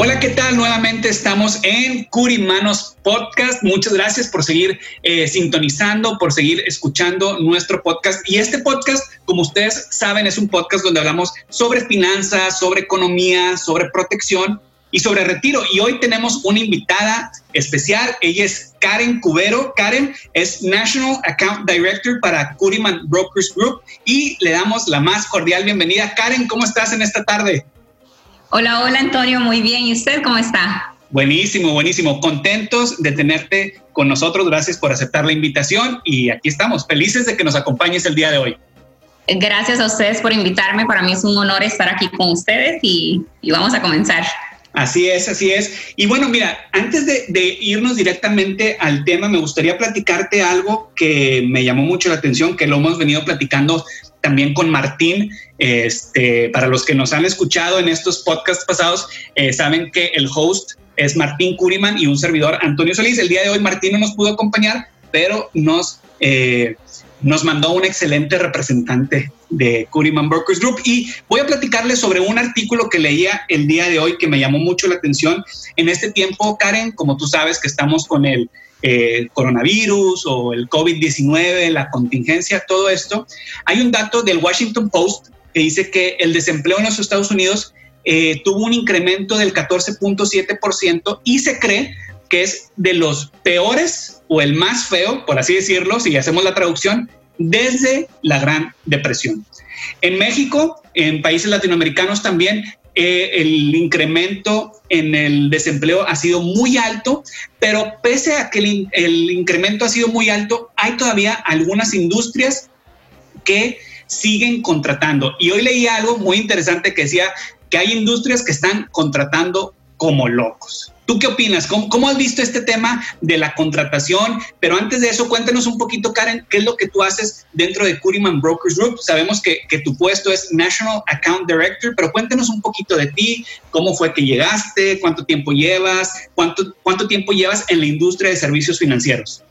Hola, ¿qué tal? Nuevamente estamos en Curimanos Podcast. Muchas gracias por seguir eh, sintonizando, por seguir escuchando nuestro podcast. Y este podcast, como ustedes saben, es un podcast donde hablamos sobre finanzas, sobre economía, sobre protección y sobre retiro. Y hoy tenemos una invitada especial. Ella es Karen Cubero. Karen es National Account Director para Curiman Brokers Group y le damos la más cordial bienvenida. Karen, ¿cómo estás en esta tarde? Hola, hola Antonio, muy bien. ¿Y usted cómo está? Buenísimo, buenísimo. Contentos de tenerte con nosotros. Gracias por aceptar la invitación y aquí estamos, felices de que nos acompañes el día de hoy. Gracias a ustedes por invitarme. Para mí es un honor estar aquí con ustedes y, vamos a comenzar. Así es, así es. Y bueno, mira, antes de, de, irnos directamente al tema, me gustaría platicarte algo que me llamó mucho la atención, que lo hemos venido platicando también con Martín. Este, para los que nos han escuchado en estos podcasts pasados, eh, saben que el host es Martín Curiman y un servidor Antonio Solís. El día de hoy Martín no nos pudo acompañar, pero nos, eh, nos mandó un excelente representante de Curiman Brokers Group y voy a platicarles sobre un artículo que leía el día de hoy que me llamó mucho la atención. En este tiempo, Karen, como tú sabes que estamos con el eh, coronavirus o el COVID-19, la contingencia, todo esto, hay un dato del Washington Post que dice que el desempleo en los Estados Unidos eh, tuvo un incremento del 14.7% y se cree que es de los peores o el más feo, por así decirlo, si hacemos la traducción, desde la Gran Depresión. En México, en países latinoamericanos también, eh, el incremento en el desempleo ha sido muy alto, pero pese a que el, el, incremento ha sido muy alto, hay todavía algunas industrias que siguen contratando. Y hoy leí algo muy interesante que decía que hay industrias que están contratando como locos. ¿Tú qué opinas? ¿Cómo, has visto este tema de la contratación? Pero antes de eso, cuéntanos un poquito, Karen, qué es lo que tú haces dentro de Curiman Brokers Group. Sabemos que, que tu puesto es National Account Director, pero cuéntanos un poquito de ti, cómo fue que llegaste, cuánto tiempo llevas, cuánto, cuánto tiempo llevas en la industria de servicios financieros.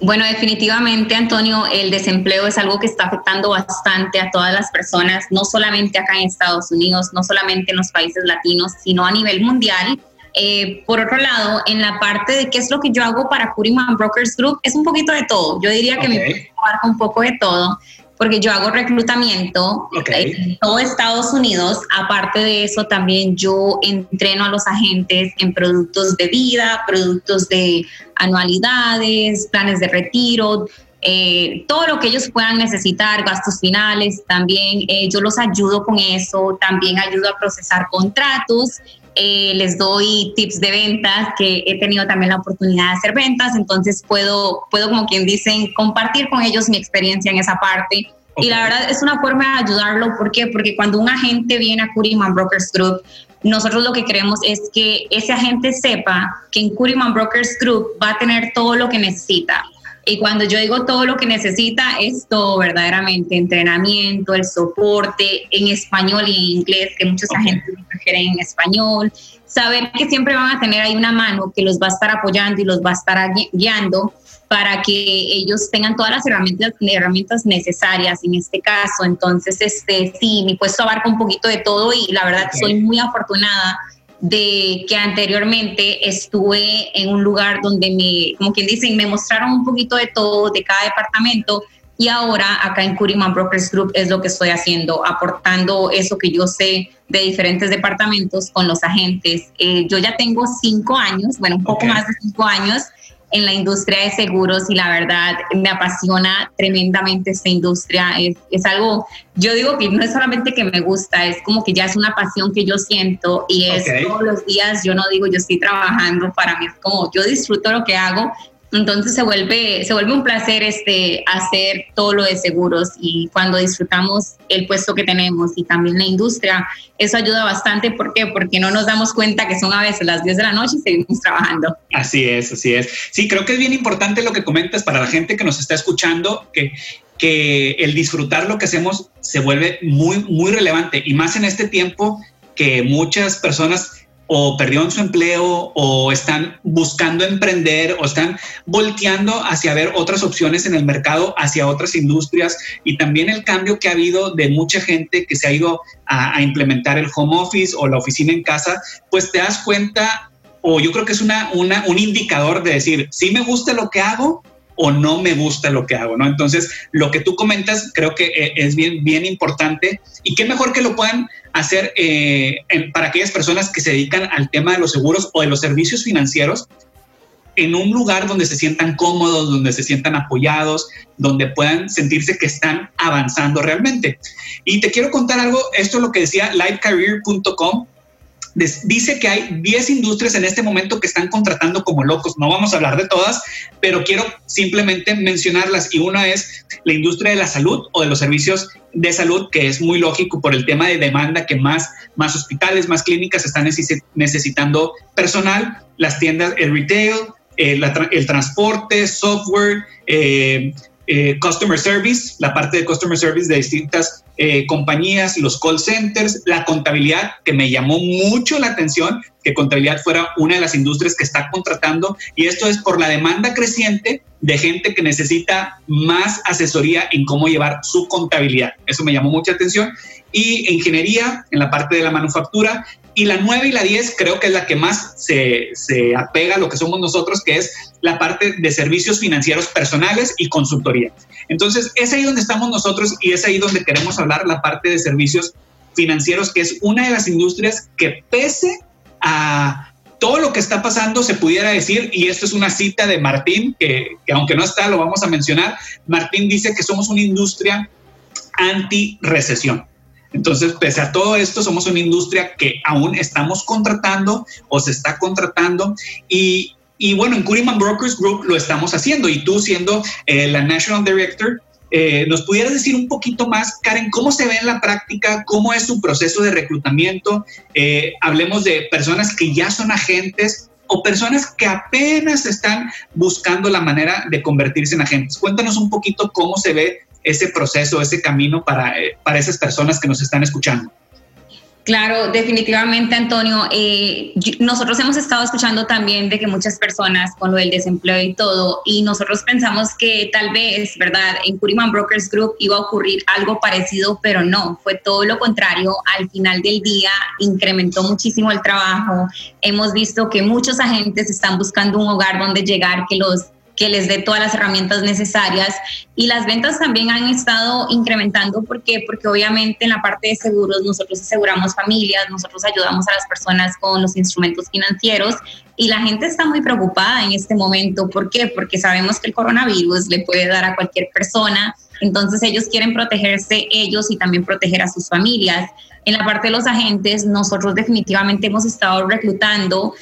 Bueno, definitivamente, Antonio, el desempleo es algo que está afectando bastante a todas las personas, no solamente acá en Estados Unidos, no solamente en los países latinos, sino a nivel mundial. Eh, por otro lado, en la parte de qué es lo que yo hago para Curiman Brokers Group, es un poquito de todo. Yo diría que me abarca un poco de todo, porque yo hago reclutamiento en todo Estados Unidos. Aparte de eso, también yo entreno a los agentes en productos de vida, productos de anualidades, planes de retiro, eh, todo lo que ellos puedan necesitar, gastos finales, también eh, yo los ayudo con eso, también ayudo a procesar contratos eh, les doy tips de ventas, que he tenido también la oportunidad de hacer ventas, entonces puedo, puedo como quien dicen, compartir con ellos mi experiencia en esa parte. Y la verdad es una forma de ayudarlo, ¿por qué? Porque cuando un agente viene a Curiman Brokers Group, nosotros lo que queremos es que ese agente sepa que en Curiman Brokers Group va a tener todo lo que necesita y cuando yo digo todo lo que necesita, es todo verdaderamente, entrenamiento, el soporte en español y en inglés, que muchos agentes prefieren en español, saber que siempre van a tener ahí una mano que los va a estar apoyando y los va a estar guiando para que ellos tengan todas las herramientas, herramientas necesarias en este caso. Entonces, este, sí, mi puesto abarca un poquito de todo y la verdad soy muy afortunada de que anteriormente estuve en un lugar donde me, como quien dicen, me mostraron un poquito de todo, de cada departamento, y ahora acá en Curiman Brokers Group es lo que estoy haciendo, aportando eso que yo sé de diferentes departamentos con los agentes. Eh, yo ya tengo cinco años, bueno, un poco más de cinco años en la industria de seguros y la verdad me apasiona tremendamente esta industria. Es, es, algo, yo digo que no es solamente que me gusta, es como que ya es una pasión que yo siento y es todos los días, yo no digo yo estoy trabajando, para mí es como yo disfruto lo que hago entonces se vuelve, se vuelve un placer este, hacer todo lo de seguros y cuando disfrutamos el puesto que tenemos y también la industria, eso ayuda bastante. ¿Por qué? Porque no nos damos cuenta que son a veces las 10 de la noche y seguimos trabajando. Así es, así es. Sí, creo que es bien importante lo que comentas para la gente que nos está escuchando, que, que el disfrutar lo que hacemos se vuelve muy, muy relevante y más en este tiempo que muchas personas o perdieron su empleo o están buscando emprender o están volteando hacia ver otras opciones en el mercado, hacia otras industrias y también el cambio que ha habido de mucha gente que se ha ido a, implementar el home office o la oficina en casa, pues te das cuenta o yo creo que es una, una, un indicador de decir, si me gusta lo que hago, o no me gusta lo que hago, ¿no? Entonces, lo que tú comentas creo que eh, es bien, bien importante y qué mejor que lo puedan hacer eh, para aquellas personas que se dedican al tema de los seguros o de los servicios financieros en un lugar donde se sientan cómodos, donde se sientan apoyados, donde puedan sentirse que están avanzando realmente. Y te quiero contar algo, esto es lo que decía livecareer.com, dice que hay 10 industrias en este momento que están contratando como locos. No vamos a hablar de todas, pero quiero simplemente mencionarlas. Y una es la industria de la salud o de los servicios de salud, que es muy lógico por el tema de demanda que más, más hospitales, más clínicas están necesitando personal, las tiendas, el retail, el, el transporte, software, eh, eh, customer service, la parte de customer service de distintas eh, compañías, los call centers, la contabilidad, que me llamó mucho la atención que contabilidad fuera una de las industrias que está contratando y esto es por la demanda creciente de gente que necesita más asesoría en cómo llevar su contabilidad. Eso me llamó mucha atención. Y ingeniería en la parte de la manufactura y la 9 y la 10 creo que es la que más se, se, apega a lo que somos nosotros, que es la parte de servicios financieros personales y consultoría. Entonces, es ahí donde estamos nosotros y es ahí donde queremos hablar la parte de servicios financieros, que es una de las industrias que pese a todo lo que está pasando, se pudiera decir, y esto es una cita de Martín, que, que aunque no está, lo vamos a mencionar, Martín dice que somos una industria anti-recesión. Entonces, pese a todo esto, somos una industria que aún estamos contratando o se está contratando y, y bueno, en Curiman Brokers Group lo estamos haciendo y tú siendo eh, la National Director, eh, ¿Nos pudieras decir un poquito más, Karen, cómo se ve en la práctica, cómo es su proceso de reclutamiento? Eh, hablemos de personas que ya son agentes o personas que apenas están buscando la manera de convertirse en agentes. Cuéntanos un poquito cómo se ve ese proceso, ese camino para, eh, para esas personas que nos están escuchando. Claro, definitivamente, Antonio. Eh, nosotros hemos estado escuchando también de que muchas personas con lo del desempleo y todo, y nosotros pensamos que tal vez, ¿verdad? En Curiman Brokers Group iba a ocurrir algo parecido, pero no, fue todo lo contrario. Al final del día incrementó muchísimo el trabajo. Hemos visto que muchos agentes están buscando un hogar donde llegar, que los que les dé todas las herramientas necesarias. Y las ventas también han estado incrementando. ¿Por qué? Porque obviamente en la parte de seguros nosotros aseguramos familias, nosotros ayudamos a las personas con los instrumentos financieros y la gente está muy preocupada en este momento. ¿Por qué? Porque sabemos que el coronavirus le puede dar a cualquier persona. Entonces ellos quieren protegerse ellos y también proteger a sus familias. En la parte de los agentes, nosotros definitivamente hemos estado reclutando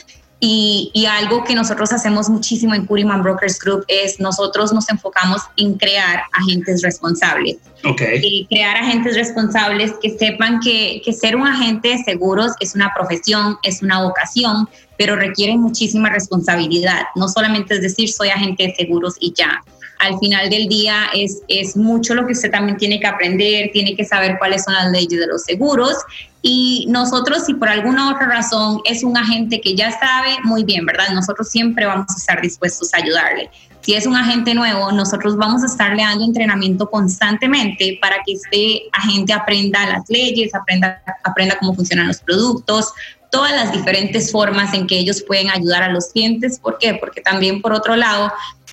y, algo que nosotros hacemos muchísimo en Curiman Brokers Group es nosotros nos enfocamos en crear agentes responsables. Okay. Y crear agentes responsables que sepan que, que ser un agente de seguros es una profesión, es una vocación, pero requiere muchísima responsabilidad. No solamente es decir soy agente de seguros y ya. Al final del día es, es mucho lo que usted también tiene que aprender, tiene que saber cuáles son las leyes de los seguros y nosotros, si por alguna otra razón es un agente que ya sabe, muy bien, ¿verdad? Nosotros siempre vamos a estar dispuestos a ayudarle. Si es un agente nuevo, nosotros vamos a estarle dando entrenamiento constantemente para que este agente aprenda las leyes, aprenda, aprenda cómo funcionan los productos, todas las diferentes formas en que ellos pueden ayudar a los clientes. ¿Por qué? Porque también, por otro lado,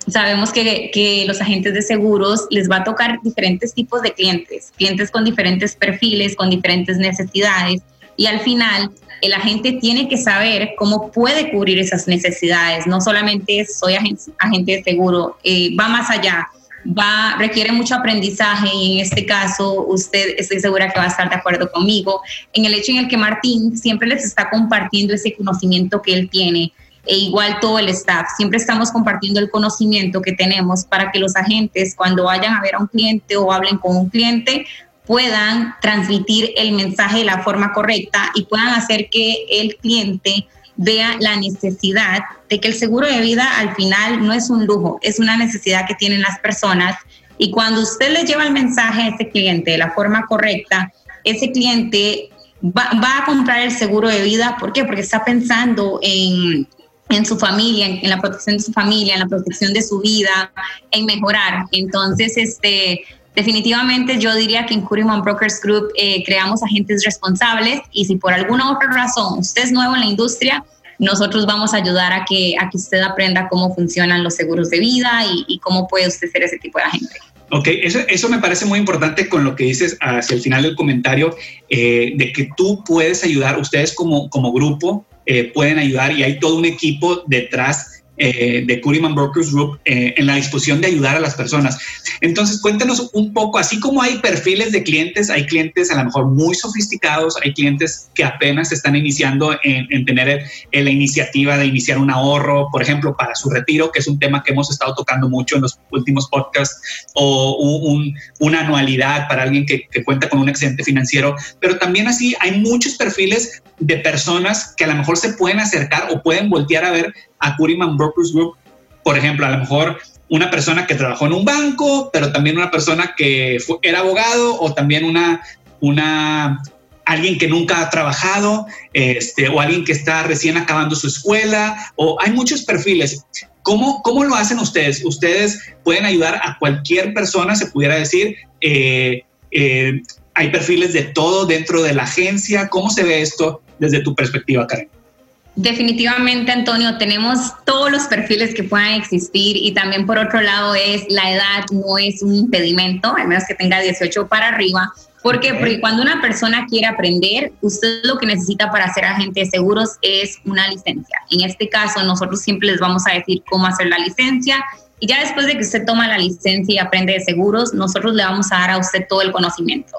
sabemos que, que, los agentes de seguros les va a tocar diferentes tipos de clientes, clientes con diferentes perfiles, con diferentes necesidades. y al final el agente tiene que saber cómo puede cubrir esas necesidades. No solamente soy agente, agente de seguro, eh, va más allá va, requiere mucho aprendizaje y en este caso usted estoy segura que va a estar de acuerdo conmigo en el hecho en el que Martín siempre les está compartiendo ese conocimiento que él tiene e igual todo el staff. Siempre estamos compartiendo el conocimiento que tenemos para que los agentes cuando vayan a ver a un cliente o hablen con un cliente puedan transmitir el mensaje de la forma correcta y puedan hacer que el cliente vea la necesidad de que el seguro de vida al final no es un lujo, es una necesidad que tienen las personas. Y cuando usted le lleva el mensaje a ese cliente de la forma correcta, ese cliente va, a comprar el seguro de vida. ¿Por qué? Porque está pensando en, en su familia, en, la protección de su familia, en la protección de su vida, en mejorar. Entonces, este, definitivamente yo diría que en Curiman Brokers Group eh, creamos agentes responsables y si por alguna otra razón usted es nuevo en la industria, nosotros vamos a ayudar a que, a que usted aprenda cómo funcionan los seguros de vida y, cómo puede usted ser ese tipo de agente. Ok, eso, eso, me parece muy importante con lo que dices hacia el final del comentario, eh, de que tú puedes ayudar, ustedes como, como grupo eh, pueden ayudar y hay todo un equipo detrás eh, de Curiman Brokers Group eh, en la disposición de ayudar a las personas. Entonces, cuéntanos un poco, así como hay perfiles de clientes, hay clientes a lo mejor muy sofisticados, hay clientes que apenas están iniciando en, tener la iniciativa de iniciar un ahorro, por ejemplo, para su retiro, que es un tema que hemos estado tocando mucho en los últimos podcasts, o una anualidad para alguien que, que cuenta con un excedente financiero, pero también así hay muchos perfiles de personas que a lo mejor se pueden acercar o pueden voltear a ver a Curiman Brokers Group, por ejemplo, a lo mejor una persona que trabajó en un banco, pero también una persona que era abogado o también una, una, alguien que nunca ha trabajado, este, o alguien que está recién acabando su escuela, o hay muchos perfiles. ¿Cómo, cómo lo hacen ustedes? Ustedes pueden ayudar a cualquier persona, se pudiera decir. Eh, eh, hay perfiles de todo dentro de la agencia. ¿Cómo se ve esto desde tu perspectiva, Karen? Definitivamente, Antonio, tenemos todos los perfiles que puedan existir y también por otro lado es la edad no es un impedimento, al menos que tenga 18 para arriba. ¿Por qué? Porque cuando una persona quiere aprender, usted lo que necesita para ser agente de seguros es una licencia. En este caso, nosotros siempre les vamos a decir cómo hacer la licencia y ya después de que usted toma la licencia y aprende de seguros, nosotros le vamos a dar a usted todo el conocimiento.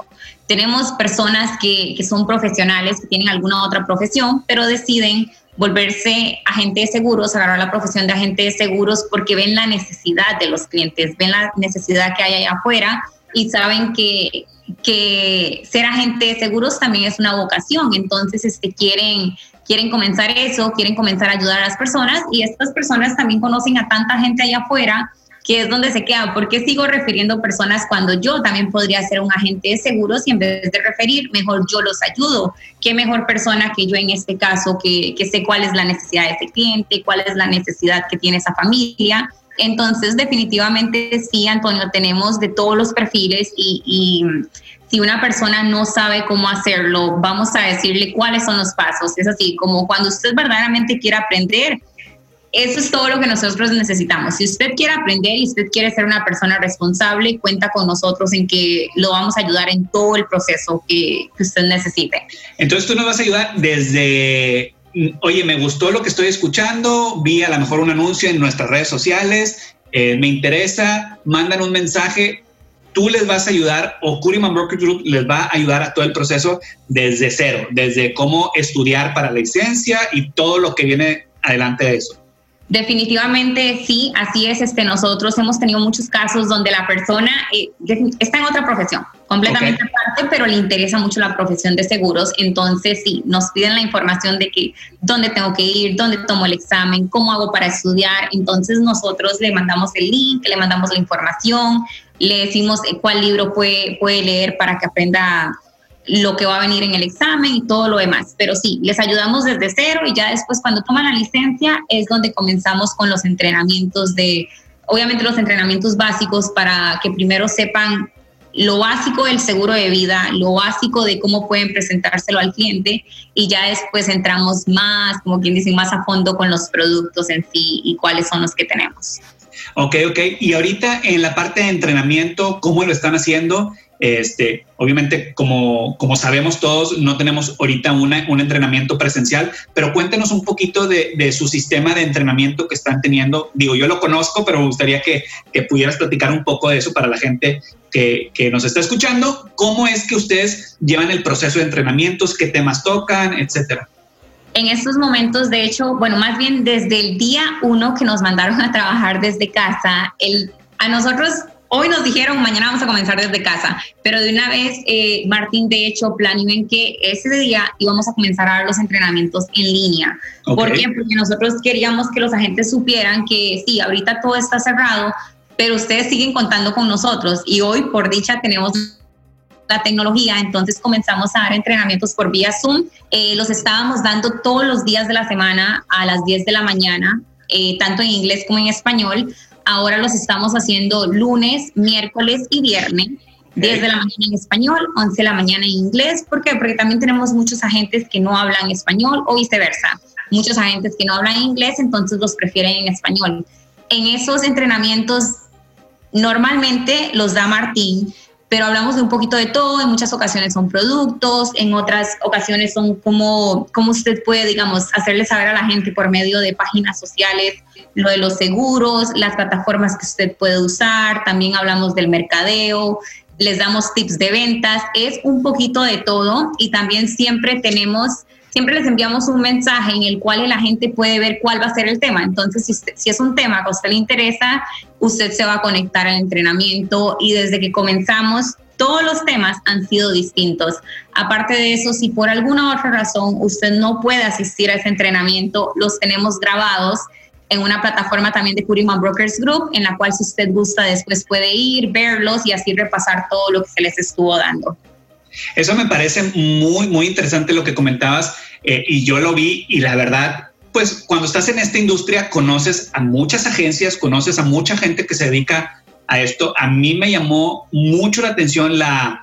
Tenemos personas que, que son profesionales, que tienen alguna otra profesión, pero deciden volverse agente de seguros, agarrar la profesión de agente de seguros porque ven la necesidad de los clientes, ven la necesidad que hay allá afuera y saben que, que ser agente de seguros también es una vocación, entonces este, quieren, quieren comenzar eso, quieren comenzar a ayudar a las personas y estas personas también conocen a tanta gente allá afuera que es donde se queda. ¿Por qué sigo refiriendo personas cuando yo también podría ser un agente de seguros y en vez de referir, mejor yo los ayudo? ¿Qué mejor persona que yo en este caso que, que sé cuál es la necesidad de ese cliente, cuál es la necesidad que tiene esa familia? Entonces, definitivamente sí, Antonio, tenemos de todos los perfiles y, y si una persona no sabe cómo hacerlo, vamos a decirle cuáles son los pasos. Es así, como cuando usted verdaderamente quiere aprender, eso es todo lo que nosotros necesitamos. Si usted quiere aprender y usted quiere ser una persona responsable, cuenta con nosotros en que lo vamos a ayudar en todo el proceso que, usted necesite. Entonces tú nos vas a ayudar desde, oye, me gustó lo que estoy escuchando, vi a lo mejor un anuncio en nuestras redes sociales, eh, me interesa, mandan un mensaje, tú les vas a ayudar o Curiman Broker Group les va a ayudar a todo el proceso desde cero, desde cómo estudiar para la licencia y todo lo que viene adelante de eso. Definitivamente sí, así es. Este, nosotros hemos tenido muchos casos donde la persona eh, está en otra profesión, completamente aparte, pero le interesa mucho la profesión de seguros. Entonces sí, nos piden la información de que dónde tengo que ir, dónde tomo el examen, cómo hago para estudiar. Entonces nosotros le mandamos el link, le mandamos la información, le decimos eh, cuál libro puede, puede leer para que aprenda lo que va a venir en el examen y todo lo demás. Pero sí, les ayudamos desde cero y ya después cuando toman la licencia es donde comenzamos con los entrenamientos de, obviamente los entrenamientos básicos para que primero sepan lo básico del seguro de vida, lo básico de cómo pueden presentárselo al cliente y ya después entramos más, como quien dice, más a fondo con los productos en sí y cuáles son los que tenemos. Ok, ok. Y ahorita en la parte de entrenamiento, ¿cómo lo están haciendo? Este, obviamente, como, como sabemos todos, no tenemos ahorita una, un entrenamiento presencial, pero cuéntenos un poquito de, de, su sistema de entrenamiento que están teniendo. Digo, yo lo conozco, pero me gustaría que, que pudieras platicar un poco de eso para la gente que, que, nos está escuchando. ¿Cómo es que ustedes llevan el proceso de entrenamientos? ¿Qué temas tocan? Etcétera. En estos momentos, de hecho, bueno, más bien desde el día uno que nos mandaron a trabajar desde casa, el, a nosotros Hoy nos dijeron, mañana vamos a comenzar desde casa, pero de una vez eh, Martín de hecho planeó en que ese día íbamos a comenzar a dar los entrenamientos en línea. ¿Por qué? Porque nosotros queríamos que los agentes supieran que sí, ahorita todo está cerrado, pero ustedes siguen contando con nosotros y hoy por dicha tenemos la tecnología, entonces comenzamos a dar entrenamientos por vía Zoom. Eh, los estábamos dando todos los días de la semana a las 10 de la mañana, eh, tanto en inglés como en español Ahora los estamos haciendo lunes, miércoles y viernes. 10 de la mañana en español, 11 de la mañana en inglés. ¿Por qué? Porque también tenemos muchos agentes que no hablan español o viceversa. Muchos agentes que no hablan inglés, entonces los prefieren en español. En esos entrenamientos normalmente los da Martín, pero hablamos de un poquito de todo. En muchas ocasiones son productos, en otras ocasiones son como, como usted puede, digamos, hacerle saber a la gente por medio de páginas sociales lo de los seguros, las plataformas que usted puede usar, también hablamos del mercadeo, les damos tips de ventas, es un poquito de todo y también siempre tenemos, siempre les enviamos un mensaje en el cual la gente puede ver cuál va a ser el tema. Entonces, si, es un tema que a usted le interesa, usted se va a conectar al entrenamiento y desde que comenzamos todos los temas han sido distintos. Aparte de eso, si por alguna otra razón usted no puede asistir a ese entrenamiento, los tenemos grabados en una plataforma también de Curiman Brokers Group, en la cual si usted gusta después puede ir, verlos y así repasar todo lo que se les estuvo dando. Eso me parece muy, muy interesante lo que comentabas eh, y yo lo vi y la verdad, pues cuando estás en esta industria conoces a muchas agencias, conoces a mucha gente que se dedica a esto. A mí me llamó mucho la atención la,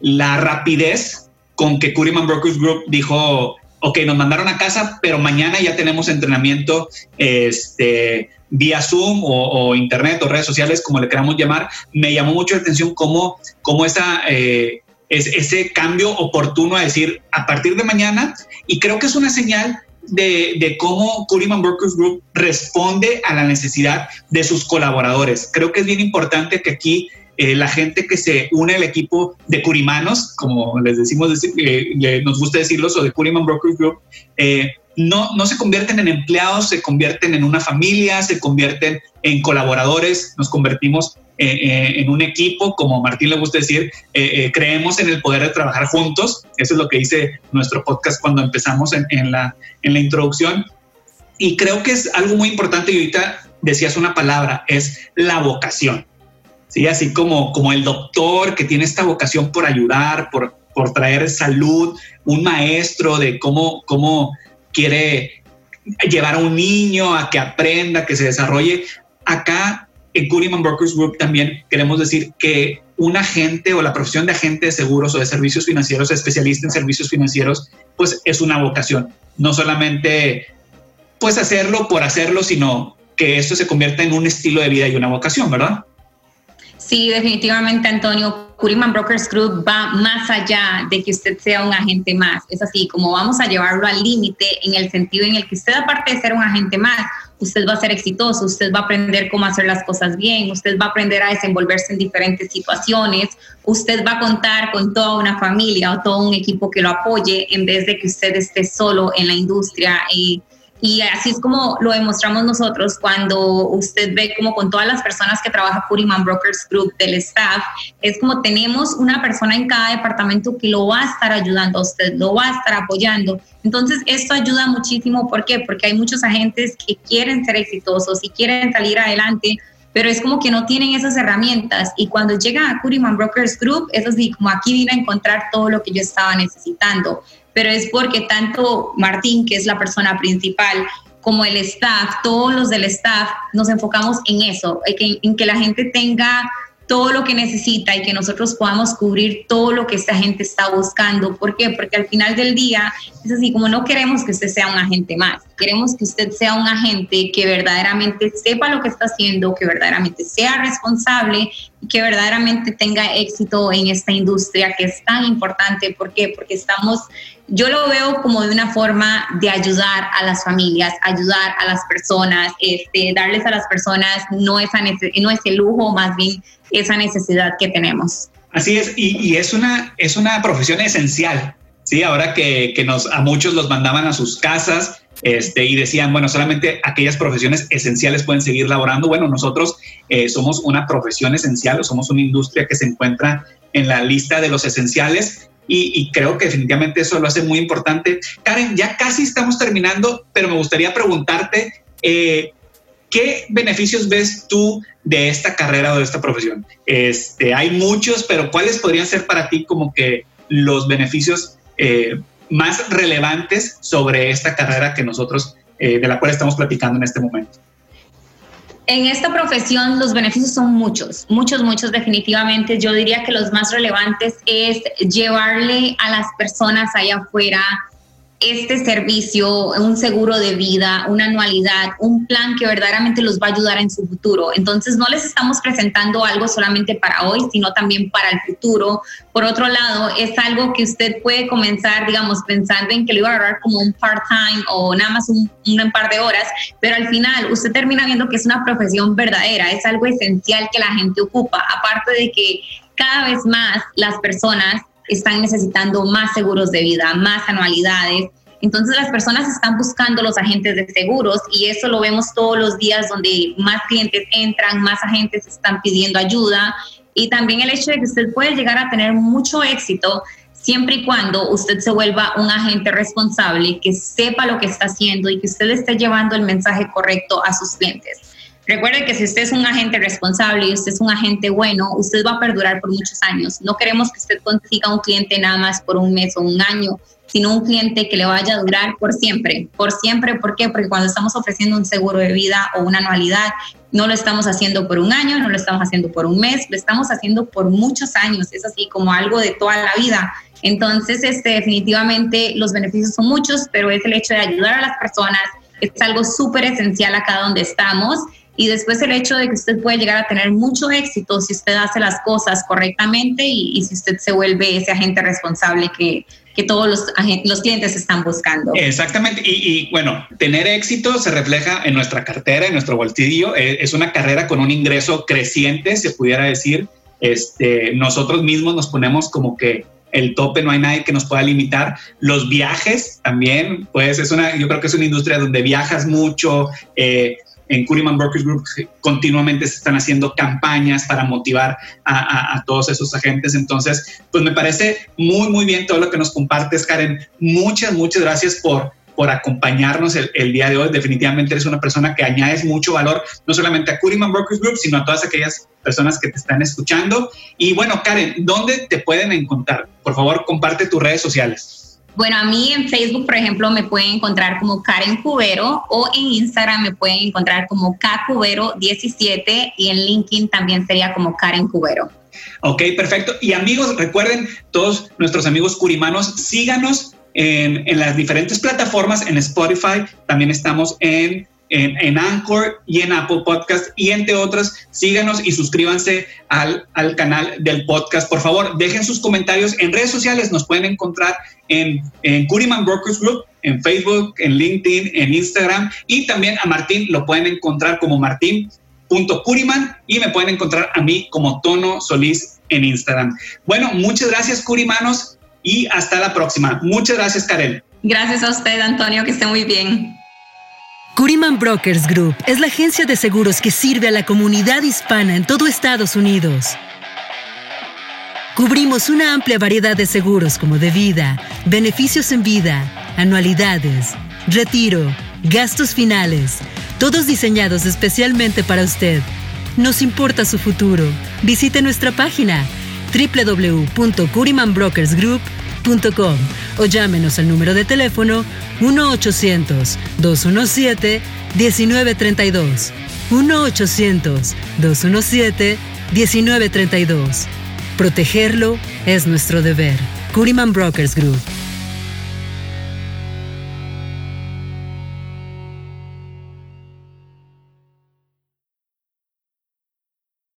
la rapidez con que Curiman Brokers Group dijo, ok, nos mandaron a casa, pero mañana ya tenemos entrenamiento este, vía Zoom o, Internet o redes sociales, como le queramos llamar. Me llamó mucho la atención cómo, cómo esa, eh, es, ese cambio oportuno a decir a partir de mañana, y creo que es una señal de, de, cómo Curiman Workers Group responde a la necesidad de sus colaboradores. Creo que es bien importante que aquí eh, la gente que se une al equipo de Curimanos, como les decimos, eh, nos gusta decirlos, o de Curiman Broker Group, eh, no, no se convierten en empleados, se convierten en una familia, se convierten en colaboradores, nos convertimos en un equipo, como Martín le gusta decir, creemos en el poder de trabajar juntos, eso es lo que dice nuestro podcast cuando empezamos en, en, la, en la introducción, y creo que es algo muy importante y ahorita decías una palabra, es la vocación. ¿sí? Así como, como el doctor que tiene esta vocación por ayudar, por, por traer salud, un maestro de cómo, cómo quiere llevar a un niño a que aprenda, que se desarrolle. Acá en Curiman Brokers Group también queremos decir que un agente o la profesión de agente de seguros o de servicios financieros, especialista en servicios financieros, pues es una vocación. No solamente pues hacerlo por hacerlo, sino que esto se convierta en un estilo de vida y una vocación, ¿verdad? Sí, definitivamente, Antonio. Curiman Brokers Group va más allá de que usted sea un agente más. Es así, como vamos a llevarlo al límite en el sentido en el que usted, aparte de ser un agente más, usted va a ser exitoso, usted va a aprender cómo hacer las cosas bien, usted va a aprender a desenvolverse en diferentes situaciones, usted va a contar con toda una familia o todo un equipo que lo apoye en vez de que usted esté solo en la industria. Y así es como lo demostramos nosotros cuando usted ve como con todas las personas que trabaja Puriman Brokers Group del staff, es como tenemos una persona en cada departamento que lo va a estar ayudando a usted, lo va a estar apoyando. Entonces, esto ayuda muchísimo. ¿Por qué? Porque hay muchos agentes que quieren ser exitosos y quieren salir adelante, pero es como que no tienen esas herramientas. Y cuando llega a Curiman Brokers Group, es así como aquí vine a encontrar todo lo que yo estaba necesitando pero es porque tanto Martín, que es la persona principal, como el staff, todos los del staff, nos enfocamos en eso, en que, la gente tenga todo lo que necesita y que nosotros podamos cubrir todo lo que esta gente está buscando. ¿Por qué? Porque al final del día es así, como no queremos que usted sea un agente más. Queremos que usted sea un agente que verdaderamente sepa lo que está haciendo, que verdaderamente sea responsable que verdaderamente tenga éxito en esta industria que es tan importante. ¿Por qué? Porque estamos, yo lo veo como de una forma de ayudar a las familias, ayudar a las personas, este, darles a las personas no, esa no ese lujo, más bien esa necesidad que tenemos. Así es, y, es, una, es una profesión esencial. Sí, ahora que, que, nos, a muchos los mandaban a sus casas este, y decían, bueno, solamente aquellas profesiones esenciales pueden seguir laborando. Bueno, nosotros eh, somos una profesión esencial somos una industria que se encuentra en la lista de los esenciales y, creo que definitivamente eso lo hace muy importante. Karen, ya casi estamos terminando, pero me gustaría preguntarte, eh, ¿qué beneficios ves tú de esta carrera o de esta profesión? Este, hay muchos, pero ¿cuáles podrían ser para ti como que los beneficios eh, más relevantes sobre esta carrera que nosotros, eh, de la cual estamos platicando en este momento? En esta profesión los beneficios son muchos, muchos, muchos definitivamente. Yo diría que los más relevantes es llevarle a las personas allá afuera este servicio, un seguro de vida, una anualidad, un plan que verdaderamente los va a ayudar en su futuro. Entonces no les estamos presentando algo solamente para hoy, sino también para el futuro. Por otro lado, es algo que usted puede comenzar, digamos, pensando en que lo iba a agarrar como un part-time o nada más un, un par de horas, pero al final usted termina viendo que es una profesión verdadera, es algo esencial que la gente ocupa, aparte de que cada vez más las personas están necesitando más seguros de vida, más anualidades. Entonces las personas están buscando los agentes de seguros y eso lo vemos todos los días donde más clientes entran, más agentes están pidiendo ayuda y también el hecho de que usted puede llegar a tener mucho éxito siempre y cuando usted se vuelva un agente responsable, que sepa lo que está haciendo y que usted esté llevando el mensaje correcto a sus clientes. Recuerde que si usted es un agente responsable y usted es un agente bueno, usted va a perdurar por muchos años. No queremos que usted consiga un cliente nada más por un mes o un año, sino un cliente que le vaya a durar por siempre. Por siempre, ¿por qué? Porque cuando estamos ofreciendo un seguro de vida o una anualidad, no lo estamos haciendo por un año, no lo estamos haciendo por un mes, lo estamos haciendo por muchos años. Es así como algo de toda la vida. Entonces, este, definitivamente los beneficios son muchos, pero es el hecho de ayudar a las personas, es algo súper esencial acá donde estamos y después el hecho de que usted puede llegar a tener mucho éxito si usted hace las cosas correctamente y, si usted se vuelve ese agente responsable que, que todos los, los clientes están buscando. Exactamente. Y, bueno, tener éxito se refleja en nuestra cartera, en nuestro bolsillo. Eh, es una carrera con un ingreso creciente, se pudiera decir. Este, nosotros mismos nos ponemos como que el tope, no hay nadie que nos pueda limitar. Los viajes también, pues es una, yo creo que es una industria donde viajas mucho, eh, en Curiman Brokers Group continuamente se están haciendo campañas para motivar a, todos esos agentes. Entonces, pues me parece muy, muy bien todo lo que nos compartes, Karen. Muchas, muchas gracias por, por acompañarnos el, día de hoy. Definitivamente eres una persona que añades mucho valor, no solamente a Curiman Brokers Group, sino a todas aquellas personas que te están escuchando. Y bueno, Karen, ¿dónde te pueden encontrar? Por favor, comparte tus redes sociales. Bueno, a mí en Facebook, por ejemplo, me pueden encontrar como Karen Cubero o en Instagram me pueden encontrar como KCubero17 y en LinkedIn también sería como Karen Cubero. Ok, perfecto. Y amigos, recuerden, todos nuestros amigos curimanos, síganos en, en las diferentes plataformas, en Spotify, también estamos en en, Anchor y en Apple Podcast y entre otras. Síganos y suscríbanse al, al, canal del podcast. Por favor, dejen sus comentarios en redes sociales. Nos pueden encontrar en, en Curiman Brokers Group, en Facebook, en LinkedIn, en Instagram y también a Martín lo pueden encontrar como Martín.curiman y me pueden encontrar a mí como Tono Solís en Instagram. Bueno, muchas gracias Curimanos y hasta la próxima. Muchas gracias Karen. Gracias a usted Antonio, que esté muy bien. Curiman Brokers Group es la agencia de seguros que sirve a la comunidad hispana en todo Estados Unidos. Cubrimos una amplia variedad de seguros como de vida, beneficios en vida, anualidades, retiro, gastos finales, todos diseñados especialmente para usted. Nos importa su futuro. Visite nuestra página www.curimanbrokersgroup.com o llámenos al número de teléfono 1-800-217-1932. 1-800-217-1932. Protegerlo es nuestro deber. Curiman Brokers Group